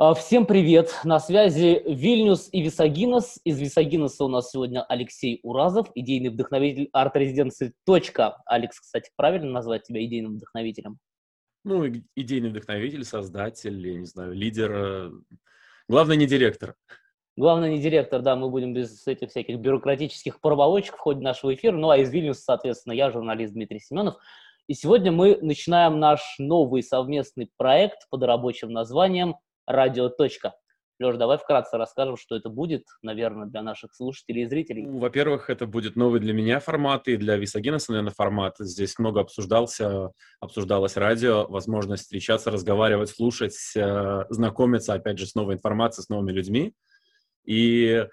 А, всем привет! На связи Вильнюс и Висагинос. Из Висагиноса у нас сегодня Алексей Уразов, идейный вдохновитель арт-резиденции «Точка». Алекс, кстати, правильно назвать тебя идейным вдохновителем? Ну, идейный вдохновитель, создатель, я не знаю, лидер. Э, главное, не директор. Главное, не директор, да, мы будем без этих всяких бюрократических проволочек в ходе нашего эфира. Ну, а из Вильнюса, соответственно, я журналист Дмитрий Семенов. И сегодня мы начинаем наш новый совместный проект под рабочим названием «Радио. Леш, давай вкратце расскажем, что это будет, наверное, для наших слушателей и зрителей. Ну, во-первых, это будет новый для меня формат и для Висагинеса, наверное, формат. Здесь много обсуждался, обсуждалось радио, возможность встречаться, разговаривать, слушать, э, знакомиться, опять же, с новой информацией, с новыми людьми. И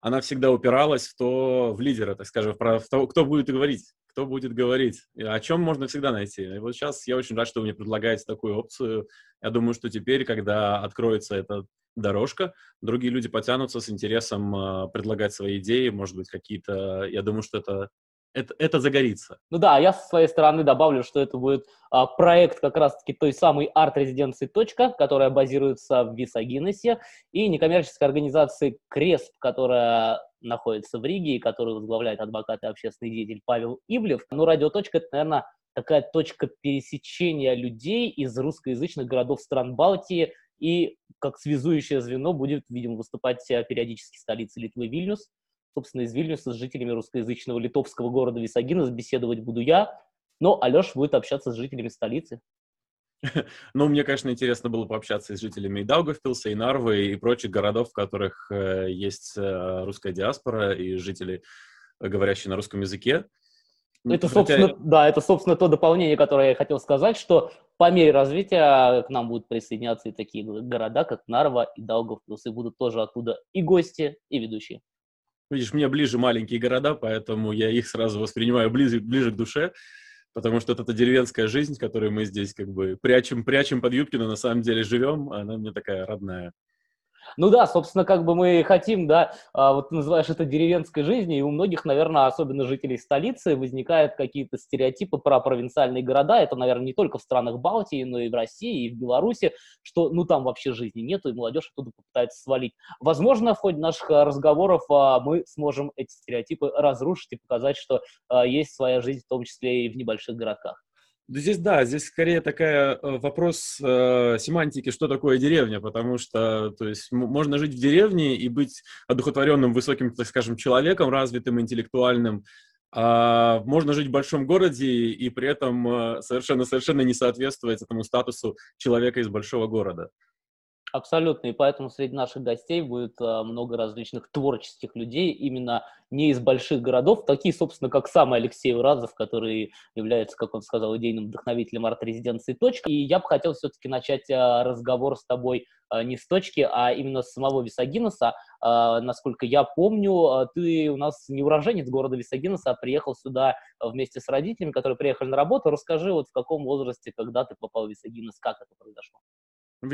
она всегда упиралась в то, в лидера, так скажем, в то, кто будет говорить, кто будет говорить, о чем можно всегда найти. И вот сейчас я очень рад, что вы мне предлагаете такую опцию. Я думаю, что теперь, когда откроется эта дорожка, другие люди потянутся с интересом э, предлагать свои идеи, может быть, какие-то... Я думаю, что это это, это загорится. Ну да, я со своей стороны добавлю, что это будет а, проект как раз-таки той самой арт-резиденции «Точка», которая базируется в Висагинесе, и некоммерческой организации «Кресп», которая находится в Риге и которую возглавляет адвокат и общественный деятель Павел Ивлев. Ну, радио «Точка» — это, наверное, такая точка пересечения людей из русскоязычных городов стран Балтии, и как связующее звено будет, видимо, выступать периодически столица Литвы Вильнюс, собственно, из Вильнюса с жителями русскоязычного литовского города Висагинос беседовать буду я, но Алеш будет общаться с жителями столицы. Ну, мне, конечно, интересно было пообщаться с жителями и Даугавпилса, и Нарвы, и прочих городов, в которых э, есть э, русская диаспора и жители, говорящие на русском языке. Ну, это, собственно, Хотя... да, это, собственно, то дополнение, которое я хотел сказать, что по мере развития к нам будут присоединяться и такие города, как Нарва и Даугавпилс, и будут тоже оттуда и гости, и ведущие. Видишь, мне ближе маленькие города, поэтому я их сразу воспринимаю ближе, ближе к душе, потому что это деревенская жизнь, которую мы здесь как бы прячем, прячем под юбки, но на самом деле живем, она мне такая родная. Ну да, собственно, как бы мы хотим, да, а, вот ты называешь это деревенской жизнью, и у многих, наверное, особенно жителей столицы, возникают какие-то стереотипы про провинциальные города. Это, наверное, не только в странах Балтии, но и в России, и в Беларуси, что, ну, там вообще жизни нету, и молодежь оттуда попытается свалить. Возможно, в ходе наших а, разговоров а, мы сможем эти стереотипы разрушить и показать, что есть своя жизнь, в том числе и в небольших городках. Здесь, да, здесь скорее такая э, вопрос э, семантики, что такое деревня, потому что, то есть, можно жить в деревне и быть одухотворенным, высоким, так скажем, человеком, развитым, интеллектуальным, а можно жить в большом городе и при этом совершенно-совершенно э, не соответствовать этому статусу человека из большого города. Абсолютно, и поэтому среди наших гостей будет а, много различных творческих людей, именно не из больших городов, такие, собственно, как сам Алексей Уразов, который является, как он сказал, идейным вдохновителем арт-резиденции «Точка». И я бы хотел все-таки начать а, разговор с тобой а, не с «Точки», а именно с самого Висагиноса. А, насколько я помню, а, ты у нас не уроженец города Висагиноса, а приехал сюда вместе с родителями, которые приехали на работу. Расскажи, вот в каком возрасте, когда ты попал в Висагинос, как это произошло? В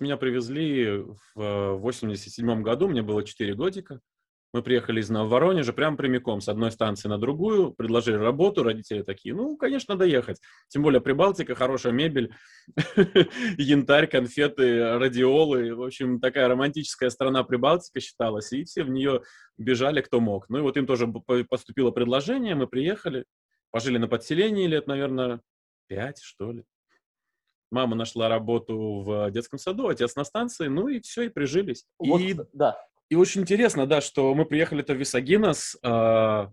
меня привезли в 87 году, мне было 4 годика. Мы приехали из Воронежа прям прямиком с одной станции на другую, предложили работу, родители такие, ну, конечно, доехать. Тем более Прибалтика, хорошая мебель, янтарь, конфеты, радиолы. В общем, такая романтическая страна Прибалтика считалась, и все в нее бежали, кто мог. Ну и вот им тоже поступило предложение, мы приехали, пожили на подселении лет, наверное, пять, что ли. Мама нашла работу в детском саду, отец на станции, ну и все, и прижились. Вот, и, да. И очень интересно, да, что мы приехали-то в Висагинос, э,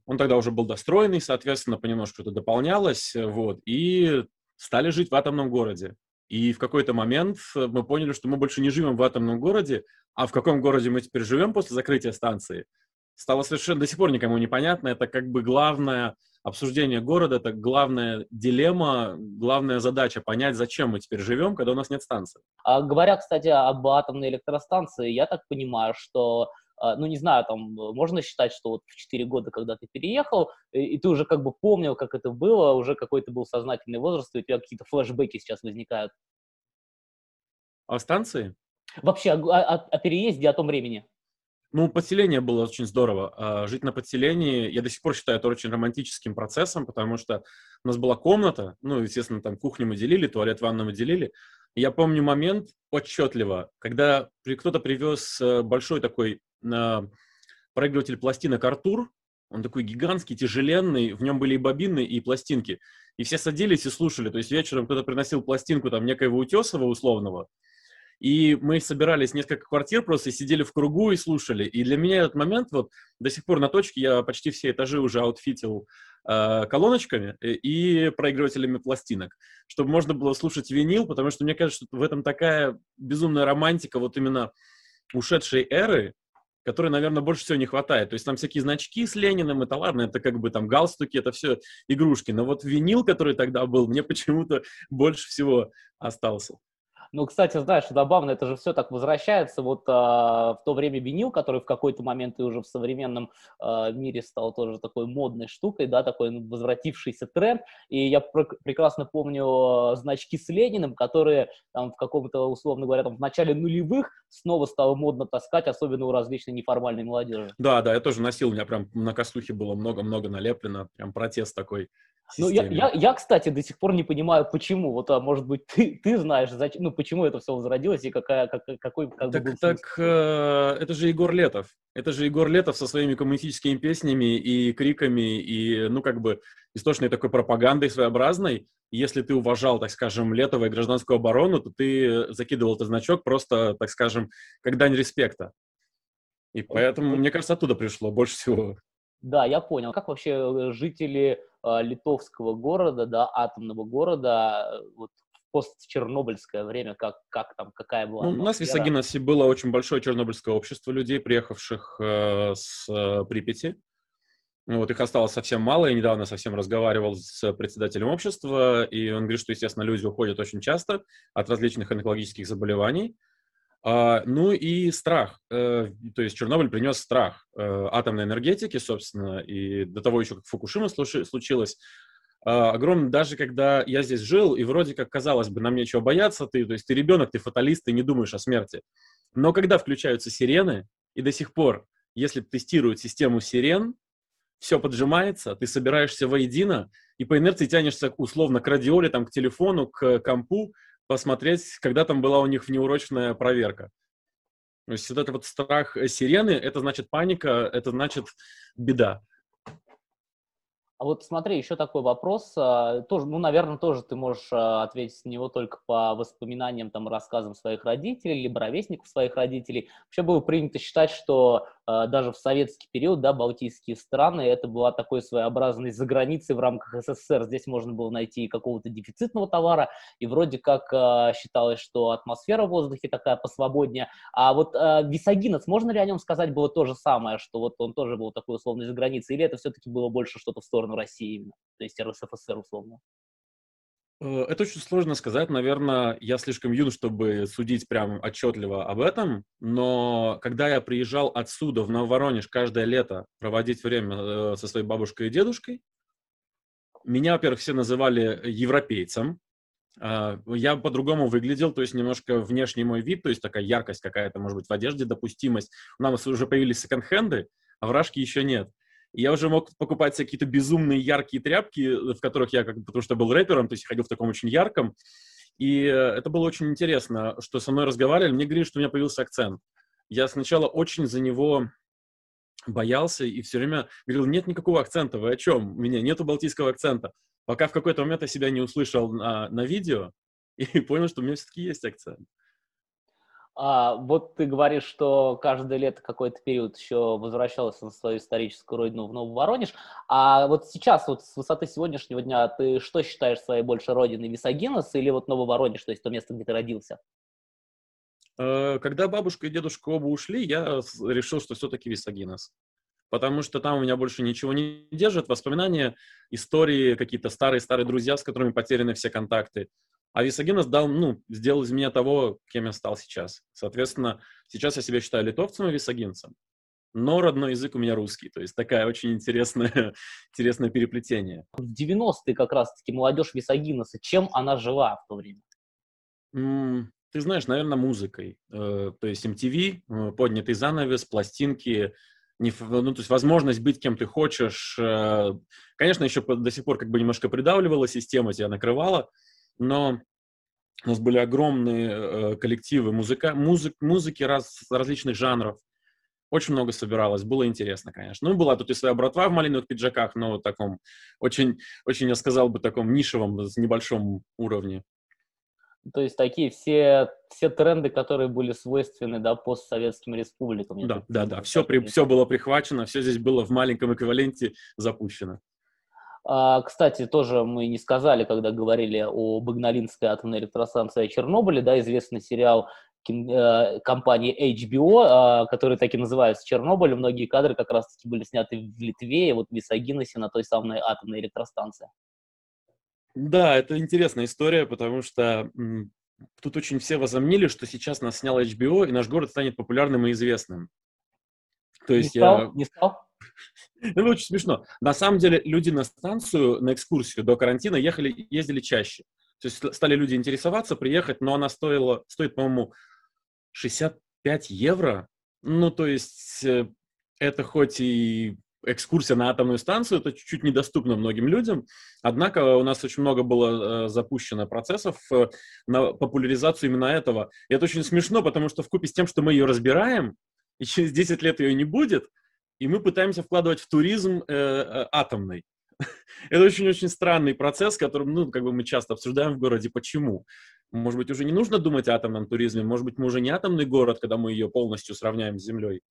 он тогда уже был достроенный, соответственно, понемножку это дополнялось, вот, и стали жить в атомном городе. И в какой-то момент мы поняли, что мы больше не живем в атомном городе, а в каком городе мы теперь живем после закрытия станции, стало совершенно до сих пор никому непонятно. Это как бы главное обсуждение города, это главная дилемма, главная задача понять, зачем мы теперь живем, когда у нас нет станции. А, говоря, кстати, об атомной электростанции, я так понимаю, что а, ну, не знаю, там, можно считать, что вот в 4 года, когда ты переехал, и, и ты уже как бы помнил, как это было, уже какой-то был сознательный возраст, и у тебя какие-то флешбеки сейчас возникают. О станции? Вообще, о, о, о переезде, о том времени. Ну, подселение было очень здорово. А, жить на подселении, я до сих пор считаю это очень романтическим процессом, потому что у нас была комната, ну, естественно, там кухню мы делили, туалет, ванну мы делили, Я помню момент отчетливо, когда кто-то привез э, большой такой э, проигрыватель пластинок Артур, он такой гигантский, тяжеленный, в нем были и бобины, и пластинки. И все садились и слушали. То есть вечером кто-то приносил пластинку там некоего Утесова условного, и мы собирались несколько квартир просто, сидели в кругу и слушали. И для меня этот момент вот до сих пор на точке, я почти все этажи уже аутфитил э, колоночками э, и проигрывателями пластинок, чтобы можно было слушать винил, потому что мне кажется, что в этом такая безумная романтика вот именно ушедшей эры, которой, наверное, больше всего не хватает. То есть там всякие значки с Лениным, это ладно, это как бы там галстуки, это все игрушки. Но вот винил, который тогда был, мне почему-то больше всего остался. Ну, кстати, знаешь, забавно, это же все так возвращается. Вот а, в то время винил, который в какой-то момент и уже в современном а, мире стал тоже такой модной штукой, да, такой ну, возвратившийся тренд. И я пр- прекрасно помню а, значки с Лениным, которые там в каком-то, условно говоря, там в начале нулевых снова стало модно таскать, особенно у различной неформальной молодежи. Да, да, я тоже носил, у меня прям на косухе было много-много налеплено, прям протест такой. Ну, я, я, я, кстати, до сих пор не понимаю, почему. Вот, а может быть, ты, ты знаешь, зачем, ну, почему это все возродилось и какая, как, какой как так, был Так, э, это же Егор Летов. Это же Егор Летов со своими коммунистическими песнями и криками, и, ну, как бы, источной такой пропагандой своеобразной. Если ты уважал, так скажем, Летова и гражданскую оборону, то ты закидывал этот значок просто, так скажем, как дань респекта. И поэтому, мне кажется, оттуда пришло больше всего. Да, я понял. Как вообще жители э, литовского города, да, атомного города, э, вот в постчернобыльское время, как, как там, какая была ну, У нас в Висагиносе было очень большое чернобыльское общество людей, приехавших э, с э, Припяти. Вот, их осталось совсем мало. Я недавно совсем разговаривал с председателем общества, и он говорит, что, естественно, люди уходят очень часто от различных онкологических заболеваний. А, ну и страх. Э, то есть Чернобыль принес страх э, атомной энергетики, собственно, и до того еще, как Фукушима случилось. А, огромный, даже когда я здесь жил, и вроде как казалось бы, нам нечего бояться, ты, то есть ты ребенок, ты фаталист, ты не думаешь о смерти. Но когда включаются сирены, и до сих пор, если тестируют систему сирен, все поджимается, ты собираешься воедино, и по инерции тянешься условно к радиоле, там, к телефону, к компу, посмотреть, когда там была у них внеурочная проверка. То есть вот этот вот страх сирены, это значит паника, это значит беда. А вот смотри, еще такой вопрос, а, тоже, ну, наверное, тоже ты можешь а, ответить на него только по воспоминаниям, там, рассказам своих родителей, либо ровесников своих родителей. Вообще было принято считать, что даже в советский период, да, балтийские страны, это была такой своеобразной заграницей в рамках СССР. Здесь можно было найти какого-то дефицитного товара, и вроде как а, считалось, что атмосфера в воздухе такая посвободнее. А вот а, Висагинец, можно ли о нем сказать было то же самое, что вот он тоже был такой условной заграницей, или это все-таки было больше что-то в сторону России именно, то есть РСФСР условно? Э, это очень сложно сказать. Наверное, я слишком юн, чтобы судить прям отчетливо об этом. Но когда я приезжал отсюда, в Нововоронеж, каждое лето проводить время э, со своей бабушкой и дедушкой, меня, во-первых, все называли европейцем. А, я по-другому выглядел, то есть немножко внешний мой вид, то есть такая яркость какая-то, может быть, в одежде, допустимость. У нас уже появились секонд-хенды, а в Рашке еще нет я уже мог покупать какие-то безумные яркие тряпки, в которых я, как потому что был рэпером, то есть ходил в таком очень ярком. И э, это было очень интересно, что со мной разговаривали. Мне говорили, что у меня появился акцент. Я сначала очень за него боялся и все время говорил, нет никакого акцента, вы о чем? У меня нету балтийского акцента. Пока в какой-то момент я себя не услышал на, на видео и понял, что у меня все-таки есть акцент. А, вот ты говоришь, что каждое лето какой-то период еще возвращался на свою историческую родину в Новый Воронеж. А вот сейчас, вот с высоты сегодняшнего дня, ты что считаешь своей больше родиной, Висагинос или вот Новый Воронеж, то есть то место, где ты родился? Э, когда бабушка и дедушка оба ушли, я решил, что все-таки Висагинос. Потому что там у меня больше ничего не держит, воспоминания, истории, какие-то старые-старые друзья, с которыми потеряны все контакты. А Висагинос дал, ну, сделал из меня того, кем я стал сейчас. Соответственно, сейчас я себя считаю литовцем и висагинцем. Но родной язык у меня русский. То есть такая очень интересная, интересное переплетение. В 90-е как раз-таки молодежь Висагиноса, чем она жила в то время? ты знаешь, наверное, музыкой. Э, то есть MTV, э, поднятый занавес, пластинки, не, ну, то есть возможность быть кем ты хочешь. Э, конечно, еще до сих пор как бы немножко придавливала система, тебя накрывала, но У нас были огромные э, коллективы музыка, музык, музыки раз, различных жанров. Очень много собиралось, было интересно, конечно. Ну, была тут и своя братва в малиновых пиджаках, но в таком очень, очень, я сказал бы, таком нишевом, с небольшом уровне. То есть такие все, все тренды, которые были свойственны да, постсоветским республикам. Да, да, да. Все, при, все было прихвачено, все здесь было в маленьком эквиваленте запущено. А, кстати, тоже мы не сказали, когда говорили об Игналинской атомной электростанции Чернобыле, да, известный сериал э, компании HBO, а, который так и называется «Чернобыль». Многие кадры как раз-таки были сняты в Литве, вот в Висагиносе, на той самой атомной электростанции. Да, это интересная история, потому что тут очень все возомнили, что сейчас нас снял HBO, и наш город станет популярным и известным. То есть не стал? Я... Не стал? Ну, очень смешно. На самом деле люди на станцию, на экскурсию до карантина ехали, ездили чаще. То есть стали люди интересоваться, приехать, но она стоила, стоит, по-моему, 65 евро. Ну, то есть э, это хоть и экскурсия на атомную станцию, это чуть-чуть недоступно многим людям. Однако у нас очень много было э, запущено процессов э, на популяризацию именно этого. И это очень смешно, потому что в купе с тем, что мы ее разбираем, и через 10 лет ее не будет, и мы пытаемся вкладывать в туризм э, э, атомный. Это очень-очень странный процесс, которым, ну, как бы мы часто обсуждаем в городе. Почему? Может быть, уже не нужно думать о атомном туризме, может быть, мы уже не атомный город, когда мы ее полностью сравняем с Землей.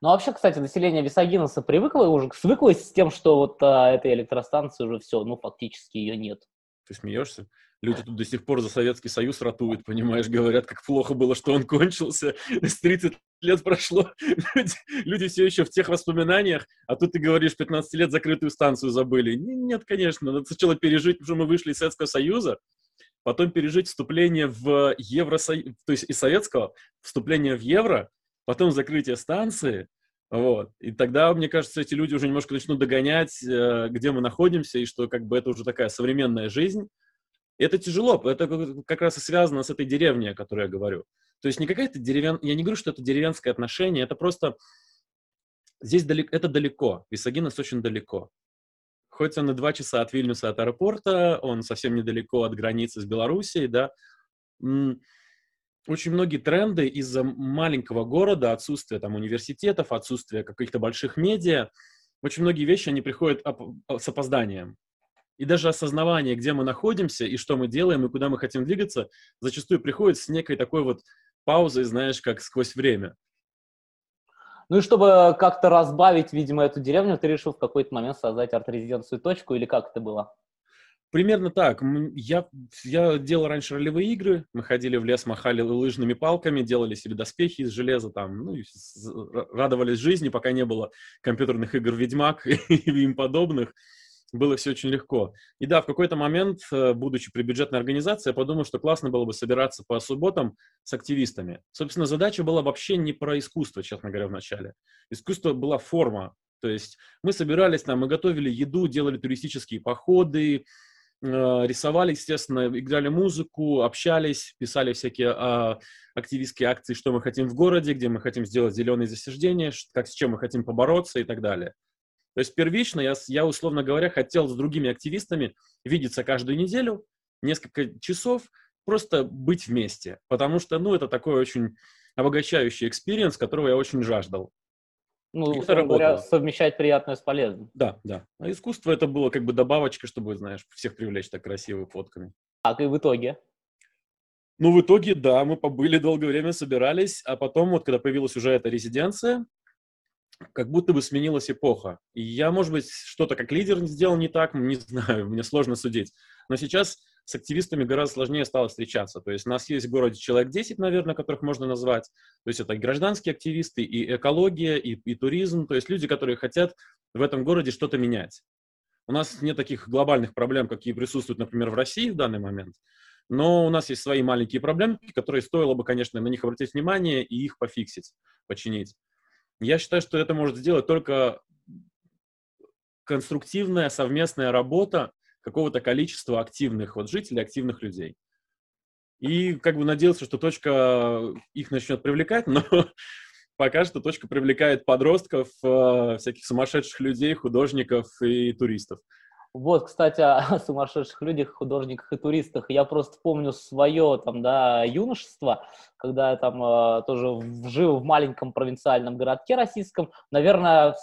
Ну, а вообще, кстати, население Висагинеса привыкло уже, свыклось с тем, что вот а, этой электростанции уже все, ну, фактически ее нет. Ты смеешься? Люди тут до сих пор за Советский Союз ратуют, понимаешь, говорят, как плохо было, что он кончился. С 30 лет прошло, люди, люди все еще в тех воспоминаниях, а тут ты говоришь, 15 лет закрытую станцию забыли. Нет, конечно, надо сначала пережить, что мы вышли из Советского Союза, потом пережить вступление в Евросоюз, то есть из Советского, вступление в Евро, потом закрытие станции, вот. И тогда, мне кажется, эти люди уже немножко начнут догонять, э, где мы находимся, и что как бы это уже такая современная жизнь, это тяжело, это как раз и связано с этой деревней, о которой я говорю. То есть не какая-то деревян... Я не говорю, что это деревенское отношение, это просто... Здесь далеко, это далеко, Висагинес очень далеко. Хоть он и два часа от Вильнюса, от аэропорта, он совсем недалеко от границы с Белоруссией, да. Очень многие тренды из-за маленького города, отсутствия там университетов, отсутствия каких-то больших медиа, очень многие вещи, они приходят с опозданием. И даже осознавание, где мы находимся и что мы делаем, и куда мы хотим двигаться, зачастую приходит с некой такой вот паузой, знаешь, как сквозь время. Ну и чтобы как-то разбавить, видимо, эту деревню, ты решил в какой-то момент создать арт-резиденцию точку, или как это было? Примерно так. Я, я делал раньше ролевые игры, мы ходили в лес, махали лыжными палками, делали себе доспехи из железа, там, ну, радовались жизни, пока не было компьютерных игр «Ведьмак» и им подобных было все очень легко. И да, в какой-то момент, э, будучи при бюджетной организации, я подумал, что классно было бы собираться по субботам с активистами. Собственно, задача была вообще не про искусство, честно говоря, в начале. Искусство была форма. То есть мы собирались там, мы готовили еду, делали туристические походы, рисовали, естественно, играли музыку, общались, писали всякие а, активистские акции, что мы хотим в городе, где мы хотим сделать зеленые засаждения, как с чем мы хотим побороться и так далее. То есть первично я, я, условно говоря, хотел с другими активистами видеться каждую неделю, несколько часов, просто быть вместе. Потому что, ну, это такой очень обогащающий experience, которого я очень жаждал. Ну, это говоря, совмещать приятное с полезным. Да, да. А искусство это было как бы добавочка, чтобы, знаешь, всех привлечь так красивыми фотками. Так, и в итоге? Ну, в итоге, да, мы побыли долгое время, собирались, а потом, вот, когда появилась уже эта резиденция, как будто бы сменилась эпоха. И я, может быть, что-то как лидер сделал не так, не знаю, мне сложно судить. Но сейчас с активистами гораздо сложнее стало встречаться. То есть у нас есть в городе человек 10, наверное, которых можно назвать. То есть это гражданские активисты, и экология, и, и туризм. То есть люди, которые хотят в этом городе что-то менять. У нас нет таких глобальных проблем, какие присутствуют, например, в России в данный момент. Но у нас есть свои маленькие проблемы, которые стоило бы, конечно, на них обратить внимание и их пофиксить, починить. Я считаю, что это может сделать только конструктивная совместная работа какого-то количества активных вот жителей, активных людей. И как бы надеялся, что точка их начнет привлекать, но пока что точка привлекает подростков, э, всяких сумасшедших людей, художников и туристов. Вот, кстати, о сумасшедших людях, художниках и туристах. Я просто помню свое там, да, юношество, когда я там э, тоже жил в маленьком провинциальном городке российском, наверное, э,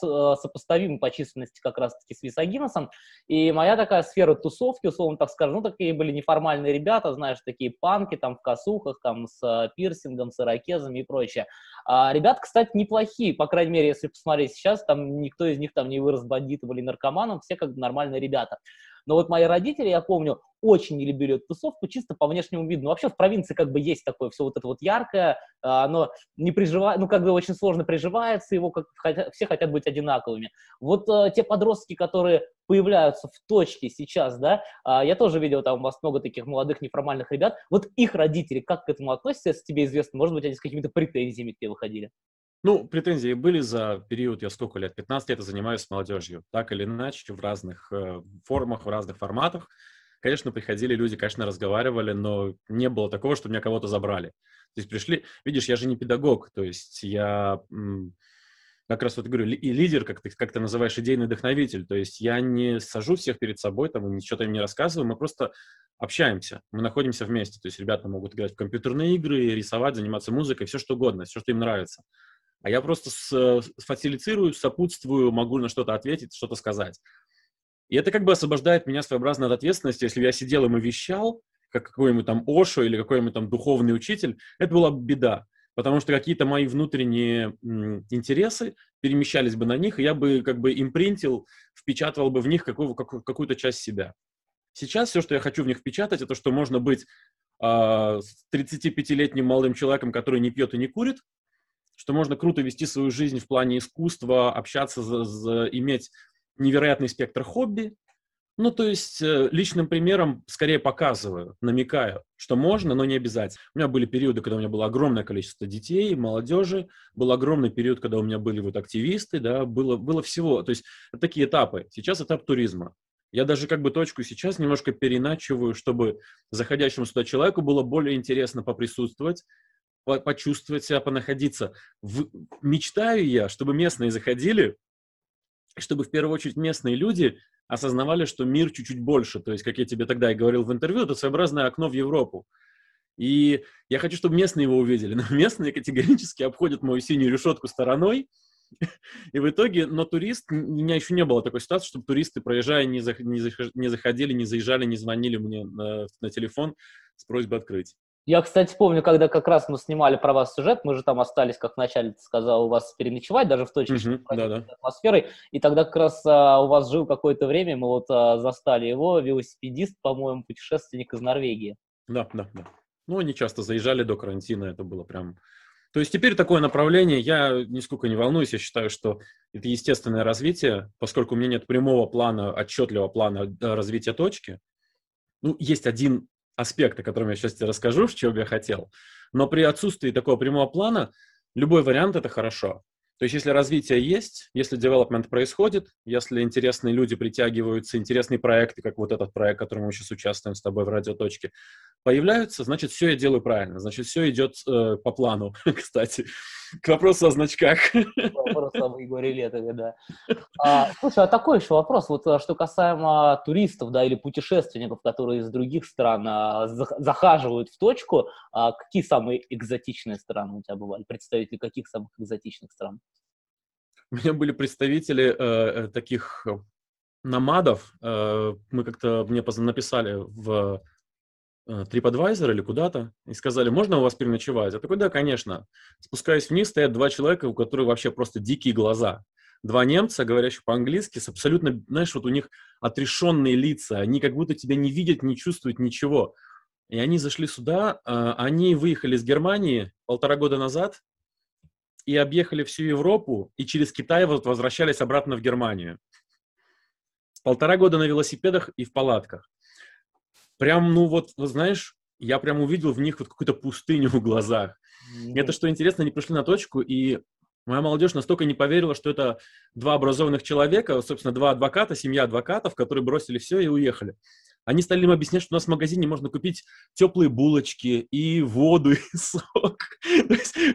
сопоставим по численности как раз-таки с Висагиносом. И моя такая сфера тусовки, условно так скажем, ну, такие были неформальные ребята, знаешь, такие панки там в косухах, там с э, пирсингом, с ирокезами и прочее. А, ребята, кстати, неплохие, по крайней мере, если посмотреть сейчас, там никто из них там не вырос бандитом или наркоманом, все как бы нормальные ребята. Но вот мои родители, я помню, очень не любили эту тусовку чисто по внешнему виду. Ну, вообще в провинции как бы есть такое все вот это вот яркое, а, оно не приживает, ну, как бы очень сложно приживается, его как все хотят быть одинаковыми. Вот а, те подростки, которые появляются в точке сейчас, да, а, я тоже видел там у вас много таких молодых неформальных ребят, вот их родители как к этому относятся, если тебе известно, может быть, они с какими-то претензиями к тебе выходили? Ну, претензии были за период, я сколько лет, 15 лет занимаюсь молодежью. Так или иначе, в разных э, формах, в разных форматах. Конечно, приходили люди, конечно, разговаривали, но не было такого, что меня кого-то забрали. То есть пришли, видишь, я же не педагог, то есть я как раз вот говорю, и лидер, как ты, как ты называешь, идейный вдохновитель. То есть я не сажу всех перед собой, там, ничего им не рассказываю, мы просто общаемся, мы находимся вместе. То есть ребята могут играть в компьютерные игры, рисовать, заниматься музыкой, все что угодно, все, что им нравится. А я просто с, фасилицирую, сопутствую, могу на что-то ответить, что-то сказать. И это как бы освобождает меня своеобразно от ответственности. Если я сидел и вещал, как какой-нибудь там Ошо или какой-нибудь там духовный учитель, это была беда. Потому что какие-то мои внутренние интересы перемещались бы на них, и я бы как бы импринтил, впечатывал бы в них какую, какую, какую-то часть себя. Сейчас все, что я хочу в них впечатать, это что можно быть э, 35-летним молодым человеком, который не пьет и не курит, что можно круто вести свою жизнь в плане искусства, общаться, за, за, иметь невероятный спектр хобби. Ну, то есть э, личным примером скорее показываю, намекаю, что можно, но не обязательно. У меня были периоды, когда у меня было огромное количество детей, молодежи, был огромный период, когда у меня были вот активисты, да, было, было всего. То есть такие этапы. Сейчас этап туризма. Я даже как бы точку сейчас немножко переначиваю, чтобы заходящему сюда человеку было более интересно поприсутствовать, почувствовать себя, понаходиться. В... Мечтаю я, чтобы местные заходили, чтобы в первую очередь местные люди осознавали, что мир чуть-чуть больше. То есть, как я тебе тогда и говорил в интервью, это своеобразное окно в Европу. И я хочу, чтобы местные его увидели. Но местные категорически обходят мою синюю решетку стороной. И в итоге, но турист, у меня еще не было такой ситуации, чтобы туристы, проезжая, не, заходили, не заезжали, не звонили мне на, на телефон с просьбой открыть. Я, кстати, помню, когда как раз мы снимали про вас сюжет, мы же там остались, как вначале ты сказал, у вас переночевать, даже в точке uh-huh, да, да. атмосферой, и тогда как раз а, у вас жил какое-то время, мы вот а, застали его, велосипедист, по-моему, путешественник из Норвегии. Да, да, да. Ну, они часто заезжали до карантина, это было прям... То есть теперь такое направление, я нисколько не волнуюсь, я считаю, что это естественное развитие, поскольку у меня нет прямого плана, отчетливого плана развития точки. Ну, есть один аспект, о котором я сейчас тебе расскажу, чего бы я хотел. Но при отсутствии такого прямого плана любой вариант – это хорошо. То есть если развитие есть, если development происходит, если интересные люди притягиваются, интересные проекты, как вот этот проект, в котором мы сейчас участвуем с тобой в радиоточке, появляются, значит, все я делаю правильно, значит, все идет э, по плану, кстати. К вопросу о значках. Вопрос об Егоре Летове, да. А, слушай, а такой еще вопрос, вот а, что касаемо туристов, да, или путешественников, которые из других стран а, захаживают в точку, а, какие самые экзотичные страны у тебя бывали? Представители каких самых экзотичных стран? У меня были представители э, э таких намадов. Э, мы как-то мне написали в э, TripAdvisor или куда-то и сказали, можно у вас переночевать? Я такой, да, конечно. Спускаюсь вниз, стоят два человека, у которых вообще просто дикие глаза. Два немца, говорящих по-английски, с абсолютно, знаешь, вот у них отрешенные лица, они как будто тебя не видят, не чувствуют ничего. И они зашли сюда, э, они выехали из Германии полтора года назад, и объехали всю Европу, и через Китай вот возвращались обратно в Германию. Полтора года на велосипедах и в палатках. Прям, ну вот, знаешь, я прям увидел в них вот какую-то пустыню в глазах. Mm-hmm. Это, что интересно, они пришли на точку, и моя молодежь настолько не поверила, что это два образованных человека, собственно, два адвоката, семья адвокатов, которые бросили все и уехали. Они стали им объяснять, что у нас в магазине можно купить теплые булочки и воду, и сок.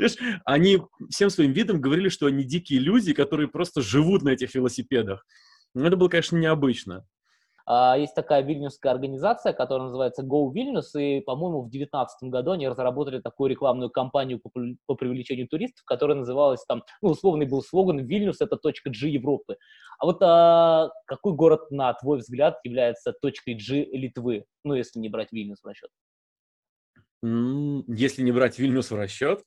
Есть, они всем своим видом говорили, что они дикие люди, которые просто живут на этих велосипедах. Но это было, конечно, необычно. А, есть такая вильнюсская организация, которая называется Go Vilnius, и, по-моему, в 2019 году они разработали такую рекламную кампанию по, по привлечению туристов, которая называлась там, ну, условный был слоган «Вильнюс – это точка G Европы». А вот а, какой город, на твой взгляд, является точкой G Литвы, ну, если не брать Вильнюс в расчет? Если не брать Вильнюс в расчет?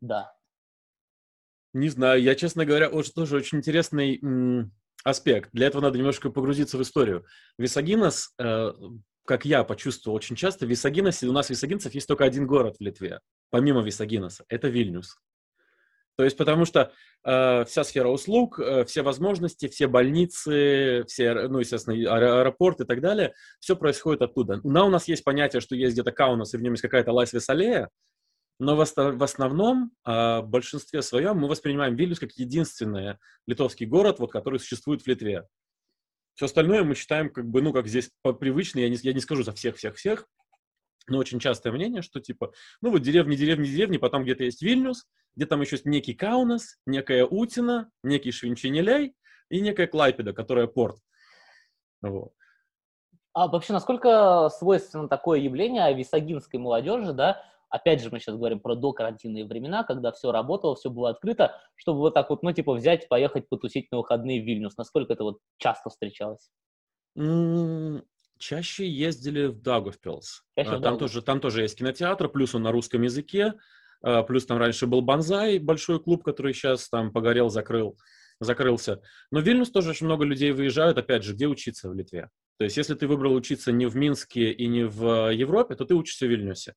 Да. Не знаю, я, честно говоря, вот тоже очень интересный аспект. Для этого надо немножко погрузиться в историю. Висагинос, э, как я почувствовал очень часто, в Висагиносе, у нас висагинцев есть только один город в Литве, помимо Висагиноса, это Вильнюс. То есть потому что э, вся сфера услуг, э, все возможности, все больницы, все, ну, естественно, аэропорт и так далее, все происходит оттуда. Но у нас есть понятие, что есть где-то Каунас, и в нем есть какая-то Лась-Весалея, но в, основном, а, в большинстве своем, мы воспринимаем Вильнюс как единственный литовский город, вот, который существует в Литве. Все остальное мы считаем, как бы, ну, как здесь привычно, я не, я не скажу за всех-всех-всех, но очень частое мнение, что типа, ну вот деревни, деревни, деревни, потом где-то есть Вильнюс, где там еще есть некий Каунас, некая Утина, некий Швинчинеляй и некая Клайпеда, которая порт. Вот. А вообще, насколько свойственно такое явление висагинской молодежи, да, Опять же, мы сейчас говорим про докарантинные времена, когда все работало, все было открыто, чтобы вот так вот, ну, типа, взять, поехать потусить на выходные в Вильнюс. Насколько это вот часто встречалось? Чаще ездили в Даугавпилс. А, там, тоже, там тоже есть кинотеатр, плюс он на русском языке, а, плюс там раньше был Банзай, большой клуб, который сейчас там погорел, закрыл, закрылся. Но в Вильнюс тоже очень много людей выезжают, опять же, где учиться в Литве. То есть если ты выбрал учиться не в Минске и не в Европе, то ты учишься в Вильнюсе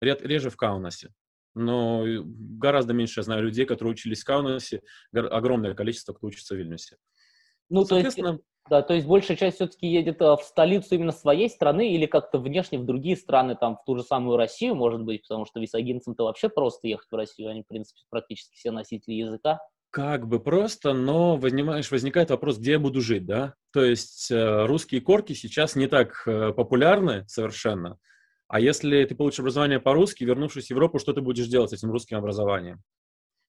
реже в Каунасе. Но гораздо меньше я знаю людей, которые учились в Каунасе, огромное количество, кто учится в Вильнюсе. Ну, то есть, да, то есть большая часть все-таки едет а, в столицу именно своей страны или как-то внешне в другие страны, там, в ту же самую Россию, может быть, потому что висагинцам-то вообще просто ехать в Россию, они, в принципе, практически все носители языка. Как бы просто, но возникаешь, возникает вопрос, где я буду жить, да? То есть э, русские корки сейчас не так э, популярны совершенно, а если ты получишь образование по-русски, вернувшись в Европу, что ты будешь делать с этим русским образованием?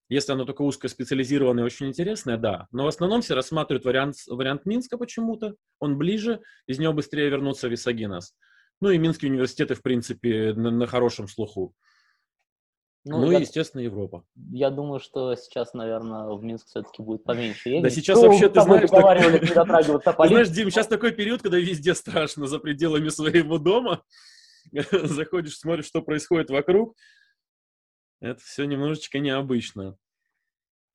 Если оно только узкоспециализированное и очень интересное, да. Но в основном все рассматривают вариант, вариант Минска почему-то. Он ближе, из него быстрее вернуться в Висагинос. Ну и Минские университеты, в принципе, на, на хорошем слуху. Ну, ну я, и, естественно, Европа. Я думаю, что сейчас, наверное, в Минск все-таки будет поменьше ездить. Да сейчас ну, вообще, ты знаешь, так... ты знаешь, Дим, сейчас такой период, когда везде страшно за пределами своего дома. заходишь, смотришь, что происходит вокруг, это все немножечко необычно.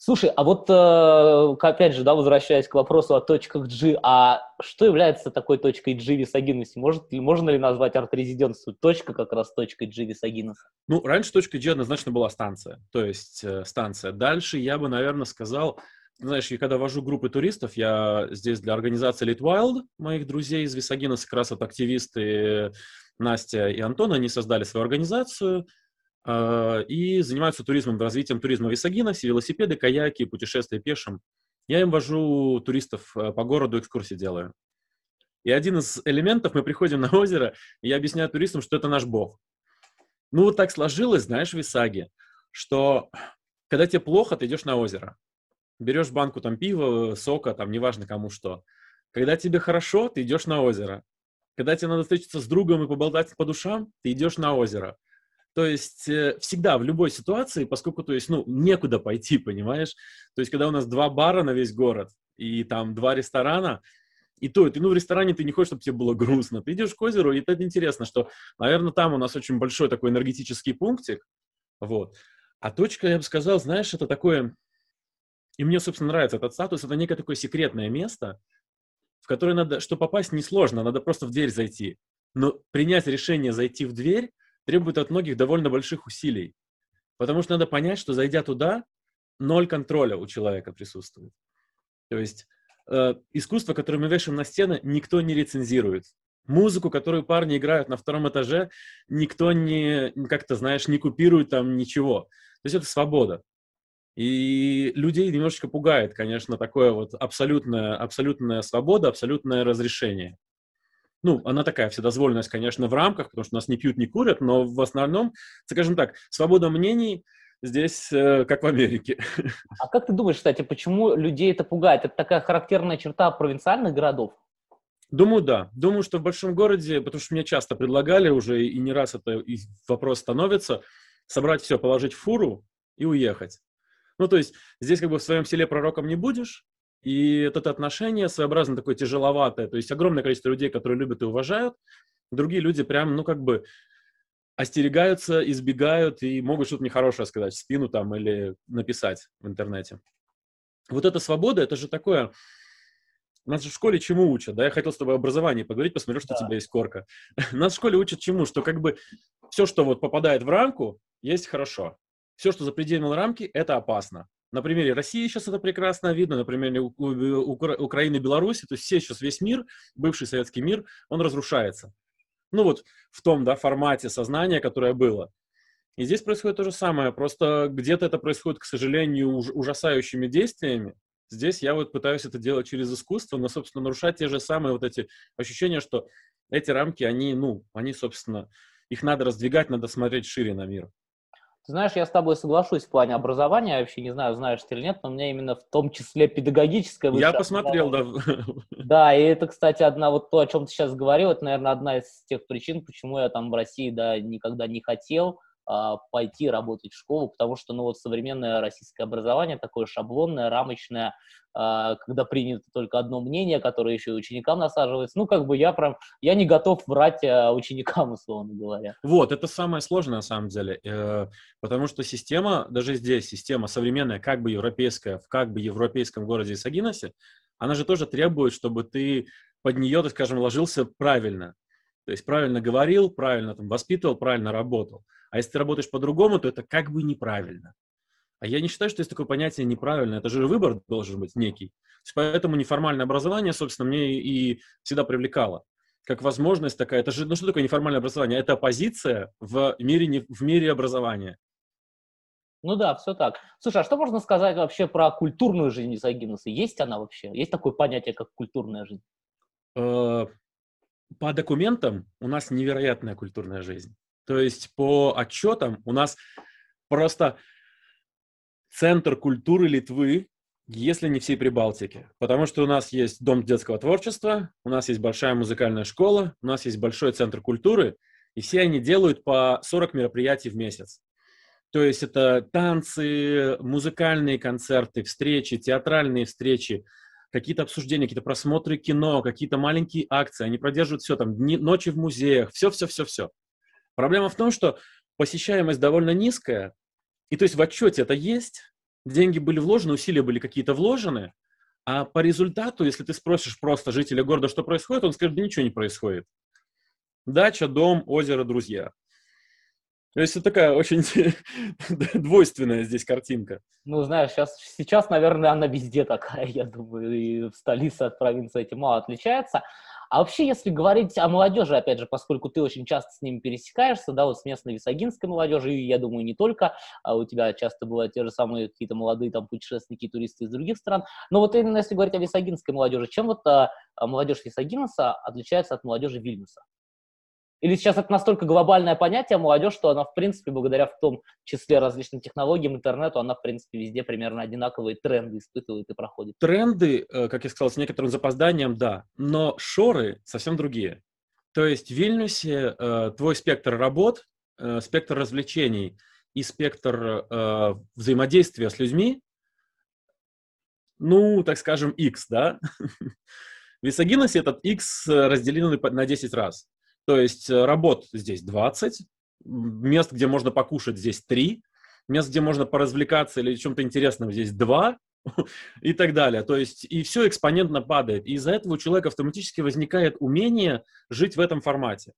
Слушай, а вот э, опять же, да, возвращаясь к вопросу о точках G, а что является такой точкой G висогинности? Может можно ли назвать арт-резиденцию точка как раз точкой G висогинности? Ну, раньше точкой G однозначно была станция, то есть э, станция. Дальше я бы, наверное, сказал, знаешь, я когда вожу группы туристов, я здесь для организации Lit Wild, моих друзей из Висагинеса, как раз вот активисты Настя и Антон, они создали свою организацию э, и занимаются туризмом, развитием туризма в Исагиносе, велосипеды, каяки, путешествия пешим. Я им вожу туристов э, по городу, экскурсии делаю. И один из элементов, мы приходим на озеро, и я объясняю туристам, что это наш бог. Ну, вот так сложилось, знаешь, в Исаге, что когда тебе плохо, ты идешь на озеро. Берешь банку там пива, сока, там неважно кому что. Когда тебе хорошо, ты идешь на озеро. Когда тебе надо встретиться с другом и поболтать по душам, ты идешь на озеро. То есть э, всегда, в любой ситуации, поскольку, то есть, ну, некуда пойти, понимаешь? То есть, когда у нас два бара на весь город, и там два ресторана, и то, ты, ну, в ресторане ты не хочешь, чтобы тебе было грустно. Ты идешь к озеру, и это интересно, что, наверное, там у нас очень большой такой энергетический пунктик, вот. А точка, я бы сказал, знаешь, это такое, и мне, собственно, нравится этот статус, это некое такое секретное место, в который надо, что попасть несложно, надо просто в дверь зайти. Но принять решение зайти в дверь требует от многих довольно больших усилий. Потому что надо понять, что зайдя туда, ноль контроля у человека присутствует. То есть э, искусство, которое мы вешаем на стены, никто не рецензирует. Музыку, которую парни играют на втором этаже, никто не, как-то, знаешь, не купирует там ничего. То есть это свобода. И людей немножечко пугает, конечно, такое вот абсолютная, абсолютная свобода, абсолютное разрешение. Ну, она такая вседозволенность, конечно, в рамках, потому что нас не пьют, не курят, но в основном, скажем так, свобода мнений здесь э, как в Америке. А как ты думаешь, кстати, почему людей это пугает? Это такая характерная черта провинциальных городов? Думаю, да. Думаю, что в большом городе, потому что мне часто предлагали уже, и не раз это вопрос становится, собрать все, положить в фуру и уехать. Ну, то есть здесь как бы в своем селе пророком не будешь, и это отношение своеобразно такое тяжеловатое. То есть огромное количество людей, которые любят и уважают, другие люди прям, ну, как бы остерегаются, избегают и могут что-то нехорошее сказать в спину там или написать в интернете. Вот эта свобода, это же такое... Нас же в школе чему учат, да? Я хотел с тобой образование поговорить, посмотрю, что да. у тебя есть корка. Нас в школе учат чему? Что как бы все, что вот попадает в рамку, есть хорошо. Все, что за пределами рамки, это опасно. На примере России сейчас это прекрасно видно, на примере Украины и Беларуси, то есть все сейчас весь мир, бывший советский мир, он разрушается. Ну вот в том да, формате сознания, которое было. И здесь происходит то же самое, просто где-то это происходит, к сожалению, уж, ужасающими действиями. Здесь я вот пытаюсь это делать через искусство, но, собственно, нарушать те же самые вот эти ощущения, что эти рамки, они, ну, они, собственно, их надо раздвигать, надо смотреть шире на мир. Ты знаешь, я с тобой соглашусь в плане образования, я вообще не знаю, знаешь ты или нет, но у меня именно в том числе педагогическое Я посмотрел, да. Да, и это, кстати, одна вот то, о чем ты сейчас говорил, это, наверное, одна из тех причин, почему я там в России, да, никогда не хотел, пойти работать в школу, потому что, ну, вот современное российское образование такое шаблонное, рамочное, а, когда принято только одно мнение, которое еще и ученикам насаживается. Ну, как бы я прям, я не готов врать а, ученикам, условно говоря. Вот, это самое сложное на самом деле, э, потому что система, даже здесь система современная, как бы европейская, в как бы европейском городе Исагиносе, она же тоже требует, чтобы ты под нее, так скажем, ложился правильно. То есть правильно говорил, правильно там воспитывал, правильно работал. А если ты работаешь по-другому, то это как бы неправильно. А я не считаю, что есть такое понятие неправильно. Это же выбор должен быть некий. Поэтому неформальное образование, собственно, мне и всегда привлекало. Как возможность такая. Это же, ну что такое неформальное образование? Это оппозиция в мире, в мире образования. Ну да, все так. Слушай, а что можно сказать вообще про культурную жизнь Исагинуса? Есть она вообще? Есть такое понятие, как культурная жизнь? Э, по документам у нас невероятная культурная жизнь. То есть по отчетам у нас просто центр культуры Литвы, если не всей Прибалтики. Потому что у нас есть Дом детского творчества, у нас есть большая музыкальная школа, у нас есть большой центр культуры, и все они делают по 40 мероприятий в месяц. То есть это танцы, музыкальные концерты, встречи, театральные встречи, какие-то обсуждения, какие-то просмотры кино, какие-то маленькие акции. Они продерживают все там, дни, ночи в музеях, все-все-все-все. Проблема в том, что посещаемость довольно низкая, и то есть в отчете это есть, деньги были вложены, усилия были какие-то вложены, а по результату, если ты спросишь просто жителя города, что происходит, он скажет, да ничего не происходит. Дача, дом, озеро, друзья. То есть это такая очень двойственная здесь картинка. Ну, знаешь, сейчас, сейчас, наверное, она везде такая, я думаю, и в столице от провинции этим мало отличается. А вообще, если говорить о молодежи, опять же, поскольку ты очень часто с ними пересекаешься, да, вот с местной висагинской молодежью, и я думаю, не только, а у тебя часто бывают те же самые какие-то молодые там путешественники, туристы из других стран, но вот именно если говорить о висагинской молодежи, чем вот а, молодежь Висагинуса отличается от молодежи Вильнюса? Или сейчас это настолько глобальное понятие молодежь, что она, в принципе, благодаря в том числе различным технологиям, интернету, она, в принципе, везде примерно одинаковые тренды испытывает и проходит. Тренды, э, как я сказал, с некоторым запозданием, да, но шоры совсем другие. То есть в Вильнюсе э, твой спектр работ, э, спектр развлечений и спектр взаимодействия с людьми, ну, так скажем, X, да? В Висагиносе этот X разделен на 10 раз. То есть э, работ здесь 20, мест, где можно покушать, здесь 3, мест, где можно поразвлекаться или чем-то интересным, здесь 2, и так далее. То есть и все экспонентно падает. И из-за этого у человека автоматически возникает умение жить в этом формате.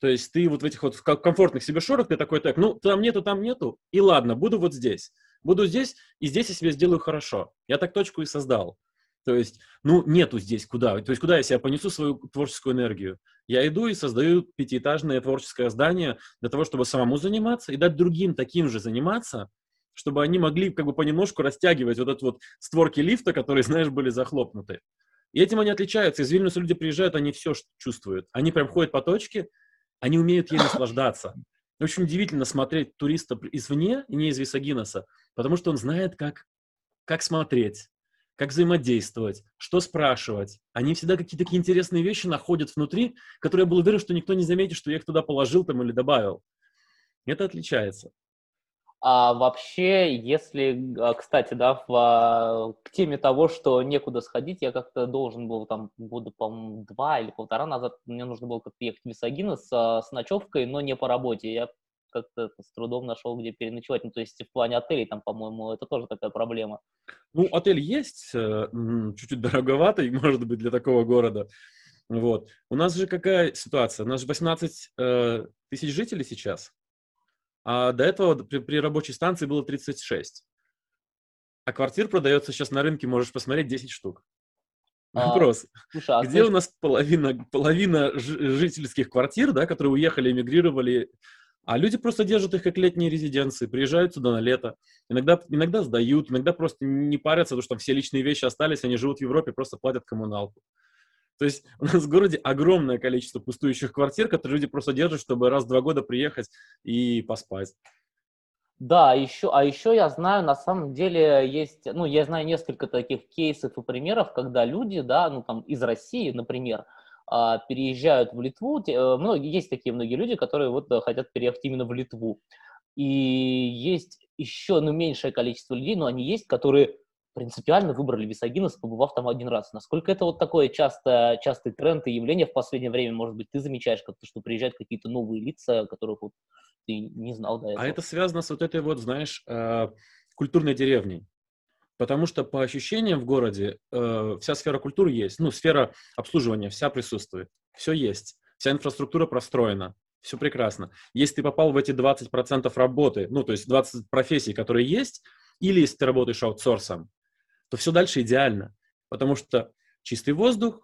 То есть ты вот в этих вот комфортных себе шорах, ты такой, так, ну, там нету, там нету, и ладно, буду вот здесь. Буду здесь, и здесь я себе сделаю хорошо. Я так точку и создал. То есть, ну, нету здесь куда. То есть, куда я себя понесу свою творческую энергию? Я иду и создаю пятиэтажное творческое здание для того, чтобы самому заниматься и дать другим таким же заниматься, чтобы они могли как бы понемножку растягивать вот этот вот створки лифта, которые, знаешь, были захлопнуты. И этим они отличаются. Из Вильнюса люди приезжают, они все чувствуют. Они прям ходят по точке, они умеют ей наслаждаться. Очень удивительно смотреть туриста извне, не из Висагиноса, потому что он знает, как, как смотреть, как взаимодействовать, что спрашивать. Они всегда какие-то такие интересные вещи находят внутри, которые я был уверен, что никто не заметит, что я их туда положил там или добавил. Это отличается. А вообще, если, а, кстати, да, в, а, к теме того, что некуда сходить, я как-то должен был там года, по-моему, два или полтора назад, мне нужно было как-то ехать в Висагино с, а, с ночевкой, но не по работе. Я как-то с трудом нашел, где переночевать. Ну, то есть в плане отелей там, по-моему, это тоже такая проблема. Ну, отель есть, э, чуть-чуть дороговатый, может быть, для такого города. Вот. У нас же какая ситуация? У нас же 18 э, тысяч жителей сейчас. А до этого при, при рабочей станции было 36. А квартир продается сейчас на рынке, можешь посмотреть, 10 штук. А, Вопрос. Слушай, а Где ты... у нас половина, половина жительских квартир, да, которые уехали, эмигрировали, а люди просто держат их как летние резиденции, приезжают сюда на лето, иногда, иногда сдают, иногда просто не парятся, потому что там все личные вещи остались, они живут в Европе, просто платят коммуналку. То есть у нас в городе огромное количество пустующих квартир, которые люди просто держат, чтобы раз в два года приехать и поспать. Да, еще, а еще я знаю, на самом деле есть, ну, я знаю несколько таких кейсов и примеров, когда люди, да, ну, там, из России, например, переезжают в Литву. Э, многие, есть такие многие люди, которые вот хотят переехать именно в Литву. И есть еще, ну, меньшее количество людей, но они есть, которые принципиально выбрали Висагинос, побывав там один раз. Насколько это вот такое часто, частый тренд и явление в последнее время, может быть, ты замечаешь как-то, что приезжают какие-то новые лица, которых вот ты не знал до а этого? А это связано с вот этой вот, знаешь, э, культурной деревней. Потому что по ощущениям в городе э, вся сфера культуры есть, ну, сфера обслуживания вся присутствует, все есть, вся инфраструктура простроена, все прекрасно. Если ты попал в эти 20% работы, ну, то есть 20 профессий, которые есть, или если ты работаешь аутсорсом, то все дальше идеально, потому что чистый воздух,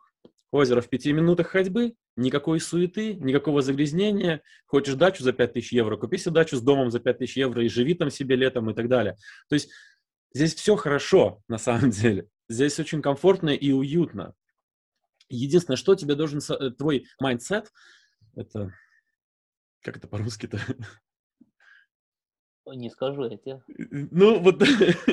озеро в пяти минутах ходьбы, никакой суеты, никакого загрязнения. Хочешь дачу за 5000 евро, купи себе дачу с домом за 5000 евро и живи там себе летом и так далее. То есть здесь все хорошо на самом деле. Здесь очень комфортно и уютно. Единственное, что тебе должен, э, твой mindset, это, как это по-русски-то? Не скажу я тебе. Ну, вот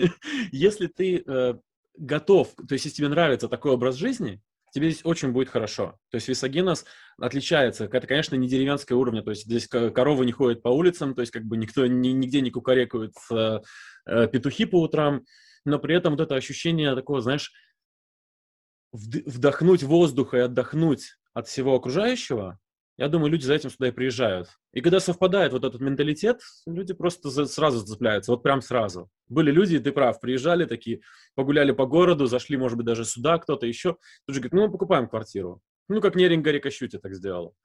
если ты э, готов, то есть если тебе нравится такой образ жизни, тебе здесь очень будет хорошо. То есть Висагинос отличается. Это, конечно, не деревенского уровня. То есть здесь коровы не ходят по улицам, то есть как бы никто ни, нигде не кукарекают э, э, петухи по утрам, но при этом вот это ощущение такого, знаешь, вдохнуть воздуха и отдохнуть от всего окружающего, я думаю, люди за этим сюда и приезжают. И когда совпадает вот этот менталитет, люди просто за, сразу зацепляются, вот прям сразу. Были люди, ты прав, приезжали такие, погуляли по городу, зашли, может быть, даже сюда, кто-то еще. Тут же говорит, ну, мы покупаем квартиру. Ну, как Неринга Рикощути так сделал.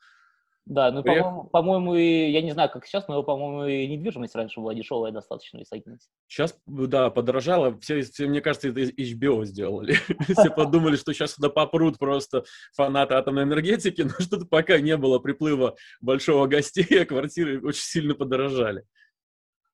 Да, ну, по-моему, по-моему, и, я не знаю, как сейчас, но, по-моему, и недвижимость раньше была дешевая достаточно, Исагинец. Сейчас, да, подорожала. Все, все, мне кажется, это HBO сделали. Все подумали, что сейчас сюда попрут просто фанаты атомной энергетики, но что-то пока не было приплыва большого гостей, а квартиры очень сильно подорожали.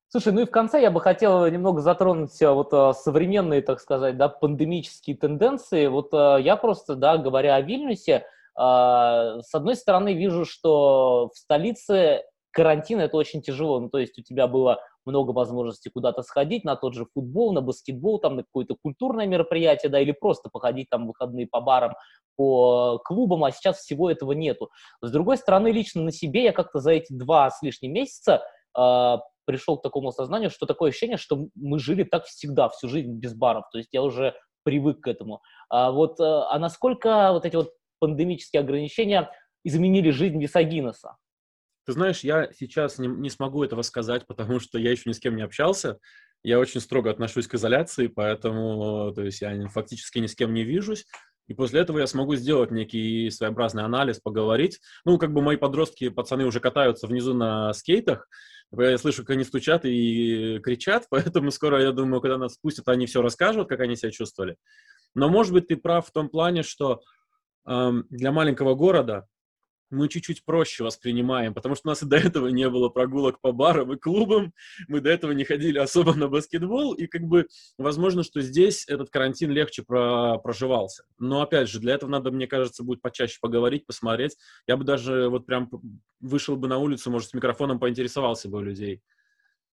Слушай, ну и в конце я бы хотел немного затронуть вот э, современные, так сказать, да, пандемические тенденции. Вот э, я просто, да, говоря о Вильнюсе, а, с одной стороны, вижу, что в столице карантин это очень тяжело. Ну, то есть у тебя было много возможностей куда-то сходить, на тот же футбол, на баскетбол, там, на какое-то культурное мероприятие, да, или просто походить там выходные по барам, по клубам, а сейчас всего этого нету. С другой стороны, лично на себе я как-то за эти два с лишним месяца э, пришел к такому осознанию, что такое ощущение, что мы жили так всегда, всю жизнь без баров, то есть я уже привык к этому. А вот, э, а насколько вот эти вот пандемические ограничения изменили жизнь Висагиноса? Ты знаешь, я сейчас не, не смогу этого сказать, потому что я еще ни с кем не общался. Я очень строго отношусь к изоляции, поэтому то есть я фактически ни с кем не вижусь. И после этого я смогу сделать некий своеобразный анализ, поговорить. Ну, как бы мои подростки, пацаны уже катаются внизу на скейтах. Я слышу, как они стучат и кричат, поэтому скоро, я думаю, когда нас спустят, они все расскажут, как они себя чувствовали. Но, может быть, ты прав в том плане, что для маленького города мы чуть-чуть проще воспринимаем, потому что у нас и до этого не было прогулок по барам и клубам, мы до этого не ходили особо на баскетбол, и как бы возможно, что здесь этот карантин легче про проживался. Но опять же, для этого надо, мне кажется, будет почаще поговорить, посмотреть. Я бы даже вот прям вышел бы на улицу, может, с микрофоном поинтересовался бы у людей.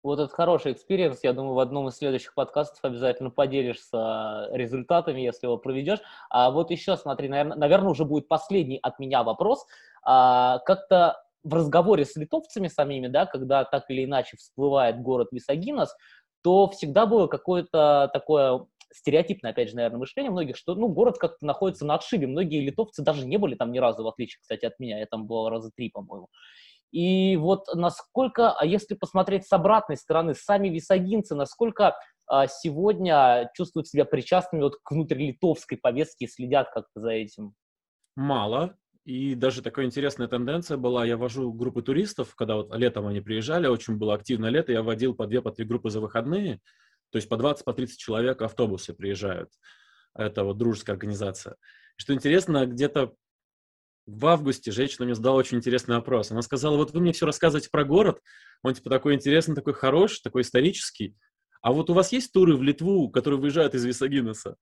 Вот это хороший experience. Я думаю, в одном из следующих подкастов обязательно поделишься результатами, если его проведешь. А вот еще, смотри, наверное, наверное уже будет последний от меня вопрос. А, как-то в разговоре с литовцами самими, да, когда так или иначе всплывает город Висагинос, то всегда было какое-то такое стереотипное, опять же, наверное, мышление многих, что, ну, город как-то находится на отшибе. Многие литовцы даже не были там ни разу, в отличие, кстати, от меня. Я там был раза три, по-моему. И вот насколько, а если посмотреть с обратной стороны, сами висагинцы, насколько а, сегодня чувствуют себя причастными вот к внутрилитовской повестке и следят как-то за этим? Мало. И даже такая интересная тенденция была, я вожу группы туристов, когда вот летом они приезжали, очень было активное лето, я водил по две, по три группы за выходные, то есть по 20, по 30 человек автобусы приезжают. Это вот дружеская организация. Что интересно, где-то в августе женщина мне задала очень интересный вопрос. Она сказала, вот вы мне все рассказываете про город, он типа такой интересный, такой хороший, такой исторический, а вот у вас есть туры в Литву, которые выезжают из Висагинеса?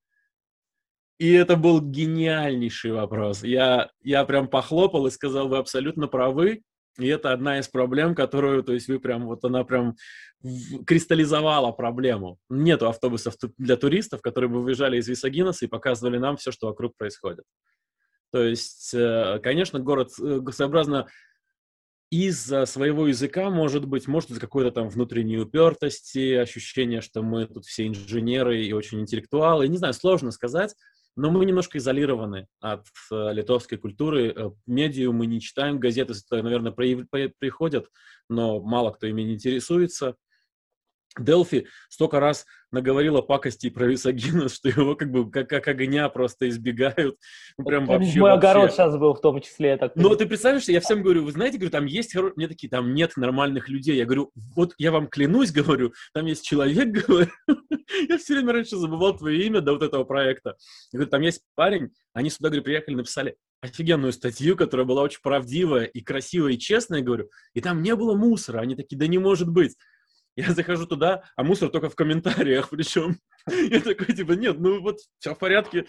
И это был гениальнейший вопрос. Я, я прям похлопал и сказал, вы абсолютно правы. И это одна из проблем, которую, то есть вы прям, вот она прям кристаллизовала проблему. Нету автобусов для туристов, которые бы выезжали из Висагинеса и показывали нам все, что вокруг происходит. То есть, э, конечно, город э, своеобразно из-за своего языка, может быть, может из какой-то там внутренней упертости, ощущение, что мы тут все инженеры и очень интеллектуалы. Не знаю, сложно сказать, но мы немножко изолированы от э, литовской культуры. Медиа мы не читаем, газеты, наверное, приходят, но мало кто ими интересуется. Делфи столько раз наговорила пакости про Висагина, что его как бы как, как огня просто избегают. Ну, прям вообще, Мой вообще. огород сейчас был в том числе. Так Но ты представляешь, я всем говорю, вы знаете, говорю, там есть, мне такие, там нет нормальных людей. Я говорю, вот я вам клянусь, говорю, там есть человек, говорю, я все время раньше забывал твое имя до вот этого проекта. Я говорю, там есть парень, они сюда, говорю, приехали, написали офигенную статью, которая была очень правдивая и красивая и честная, говорю, и там не было мусора. Они такие, да не может быть. Я захожу туда, а мусор только в комментариях причем. Я такой, типа, нет, ну вот, все в порядке.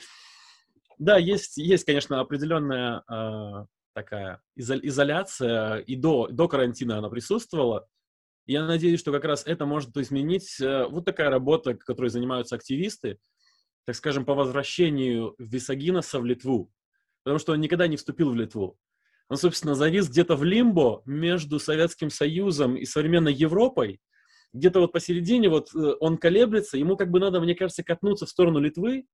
Да, есть, есть конечно, определенная э, такая изо- изоляция, и до, до карантина она присутствовала. Я надеюсь, что как раз это может изменить э, вот такая работа, которой занимаются активисты, так скажем, по возвращению Висагинаса в Литву. Потому что он никогда не вступил в Литву. Он, собственно, завис где-то в лимбо между Советским Союзом и современной Европой, где-то вот посередине вот э, он колеблется, ему как бы надо, мне кажется, катнуться в сторону Литвы,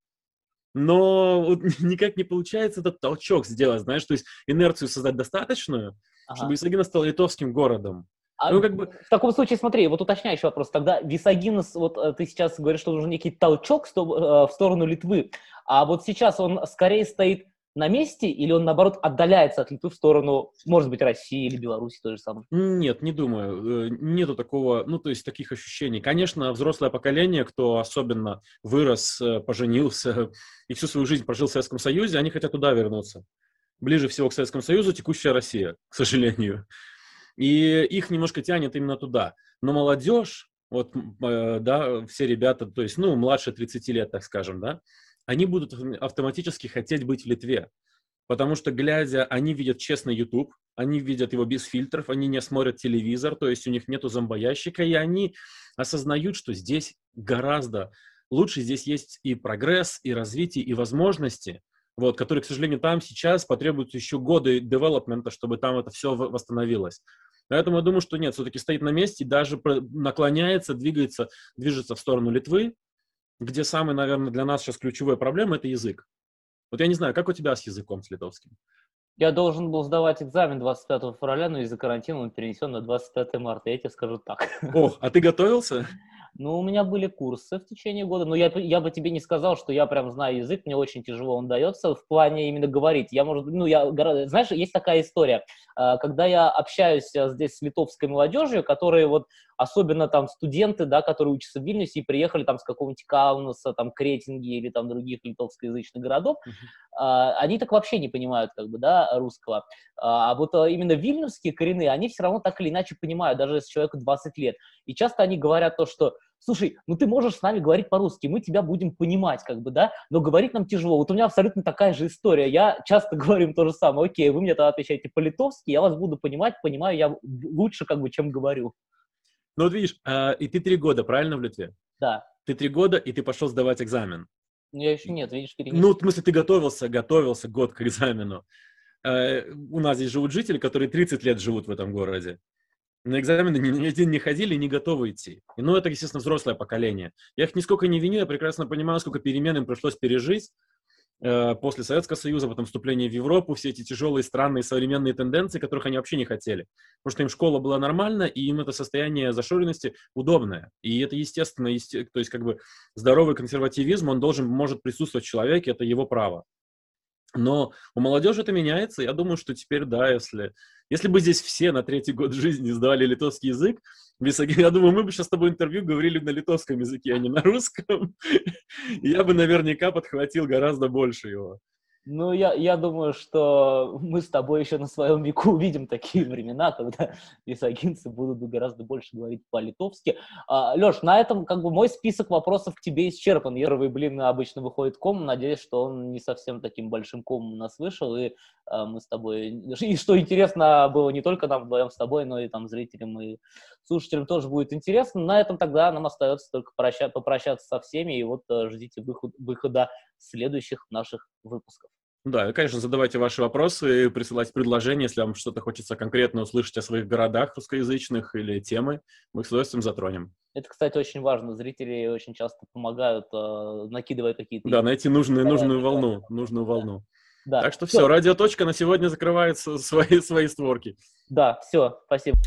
но вот никак не получается этот толчок сделать, знаешь, то есть инерцию создать достаточную, ага. чтобы Висагина стал литовским городом. А ну, как бы... В таком случае, смотри, вот уточняющий вопрос. Тогда Висагинос, вот э, ты сейчас говоришь, что нужен некий толчок э, в сторону Литвы, а вот сейчас он скорее стоит на месте, или он, наоборот, отдаляется от Литвы в сторону, может быть, России или Беларуси, то же самое? Нет, не думаю. Э, нету такого, ну, то есть таких ощущений. Конечно, взрослое поколение, кто особенно вырос, э, поженился и всю свою жизнь прожил в Советском Союзе, они хотят туда вернуться. Ближе всего к Советскому Союзу текущая Россия, к сожалению. И их немножко тянет именно туда. Но молодежь, вот, э, да, все ребята, то есть, ну, младше 30 лет, так скажем, да, они будут автоматически хотеть быть в Литве. Потому что, глядя, они видят честный YouTube, они видят его без фильтров, они не смотрят телевизор, то есть у них нету зомбоящика, и они осознают, что здесь гораздо лучше, здесь есть и прогресс, и развитие, и возможности, вот, которые, к сожалению, там сейчас потребуются еще годы девелопмента, чтобы там это все восстановилось. Поэтому я думаю, что нет, все-таки стоит на месте, даже наклоняется, двигается, движется в сторону Литвы, где самый, наверное, для нас сейчас ключевая проблема – это язык. Вот я не знаю, как у тебя с языком, с литовским? Я должен был сдавать экзамен 25 февраля, но из-за карантина он перенесен на 25 марта, я тебе скажу так. Ох, а ты готовился? Ну, у меня были курсы в течение года, но я, я бы тебе не сказал, что я прям знаю язык, мне очень тяжело он дается в плане именно говорить. Я, может, ну, я, знаешь, есть такая история, а, когда я общаюсь а, здесь с литовской молодежью, которые вот, особенно там студенты, да, которые учатся в Вильнюсе и приехали там с какого-нибудь Каунаса, там, Кретинги или там других литовскоязычных городов, uh-huh. они так вообще не понимают, как бы, да, русского. А вот именно вильнюсские коренные, они все равно так или иначе понимают, даже если человеку 20 лет. И часто они говорят то, что слушай, ну ты можешь с нами говорить по-русски, мы тебя будем понимать, как бы, да, но говорить нам тяжело. Вот у меня абсолютно такая же история. Я часто говорю им то же самое. Окей, вы мне тогда отвечаете по-литовски, я вас буду понимать, понимаю я лучше, как бы, чем говорю. Ну вот видишь, а, и ты три года, правильно, в Литве? Да. Ты три года, и ты пошел сдавать экзамен. Ну, я еще нет, видишь, перенес. Ну, в смысле, ты готовился, готовился год к экзамену. Э, у нас здесь живут жители, которые 30 лет живут в этом городе. На экзамены ни, ни один не ходили, не готовы идти. И, ну, это, естественно, взрослое поколение. Я их нисколько не виню, я прекрасно понимаю, сколько перемен им пришлось пережить э, после Советского Союза, потом вступления в Европу, все эти тяжелые, странные современные тенденции, которых они вообще не хотели. Потому что им школа была нормальна, и им это состояние зашоренности удобное. И это естественно, есте... то есть как бы здоровый консервативизм, он должен, может присутствовать в человеке, это его право. Но у молодежи это меняется. Я думаю, что теперь, да, если, если бы здесь все на третий год жизни сдавали литовский язык, я думаю, мы бы сейчас с тобой интервью говорили на литовском языке, а не на русском. Я бы наверняка подхватил гораздо больше его. Ну, я, я думаю, что мы с тобой еще на своем веку увидим такие времена, когда висагинцы будут гораздо больше говорить по-литовски. А, Леш, на этом как бы мой список вопросов к тебе исчерпан. Первый блин обычно выходит ком, надеюсь, что он не совсем таким большим комом у нас вышел, и а, мы с тобой... И что интересно было не только нам вдвоем с тобой, но и там зрителям и слушателям тоже будет интересно. На этом тогда нам остается только проща... попрощаться со всеми, и вот э, ждите выход... выхода следующих наших выпусков. Да, конечно, задавайте ваши вопросы, присылайте предложения, если вам что-то хочется конкретно услышать о своих городах русскоязычных или темы, мы с удовольствием затронем. Это, кстати, очень важно. Зрители очень часто помогают, э, накидывая какие-то... Да, найти нужную, нужную волну, нужную волну. Да. Так что все, все, радиоточка на сегодня закрывает свои, свои створки. Да, все, спасибо.